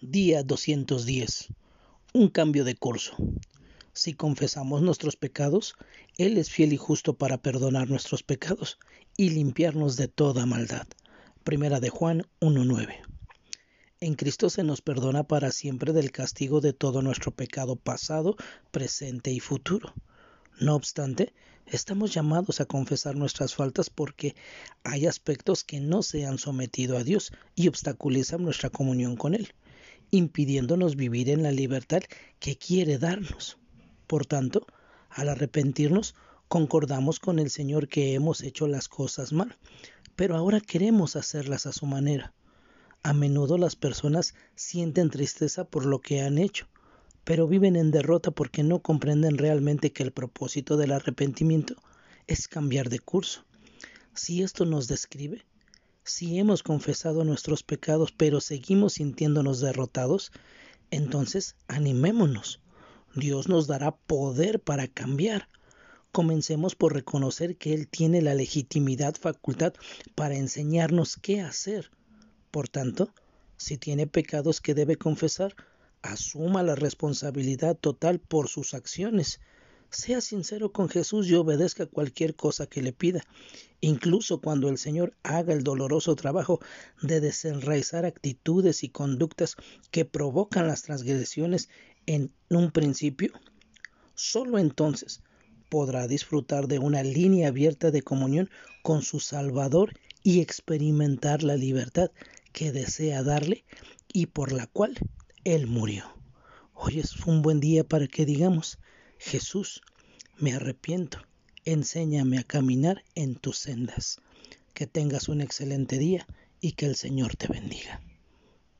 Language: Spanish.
Día 210. Un cambio de curso. Si confesamos nuestros pecados, Él es fiel y justo para perdonar nuestros pecados y limpiarnos de toda maldad. Primera de Juan 1.9. En Cristo se nos perdona para siempre del castigo de todo nuestro pecado pasado, presente y futuro. No obstante, estamos llamados a confesar nuestras faltas porque hay aspectos que no se han sometido a Dios y obstaculizan nuestra comunión con Él impidiéndonos vivir en la libertad que quiere darnos. Por tanto, al arrepentirnos, concordamos con el Señor que hemos hecho las cosas mal, pero ahora queremos hacerlas a su manera. A menudo las personas sienten tristeza por lo que han hecho, pero viven en derrota porque no comprenden realmente que el propósito del arrepentimiento es cambiar de curso. Si esto nos describe, si hemos confesado nuestros pecados pero seguimos sintiéndonos derrotados, entonces animémonos. Dios nos dará poder para cambiar. Comencemos por reconocer que Él tiene la legitimidad, facultad para enseñarnos qué hacer. Por tanto, si tiene pecados que debe confesar, asuma la responsabilidad total por sus acciones sea sincero con Jesús y obedezca cualquier cosa que le pida, incluso cuando el Señor haga el doloroso trabajo de desenraizar actitudes y conductas que provocan las transgresiones en un principio. Solo entonces podrá disfrutar de una línea abierta de comunión con su Salvador y experimentar la libertad que desea darle y por la cual Él murió. Hoy es un buen día para que digamos, Jesús, me arrepiento, enséñame a caminar en tus sendas. Que tengas un excelente día y que el Señor te bendiga.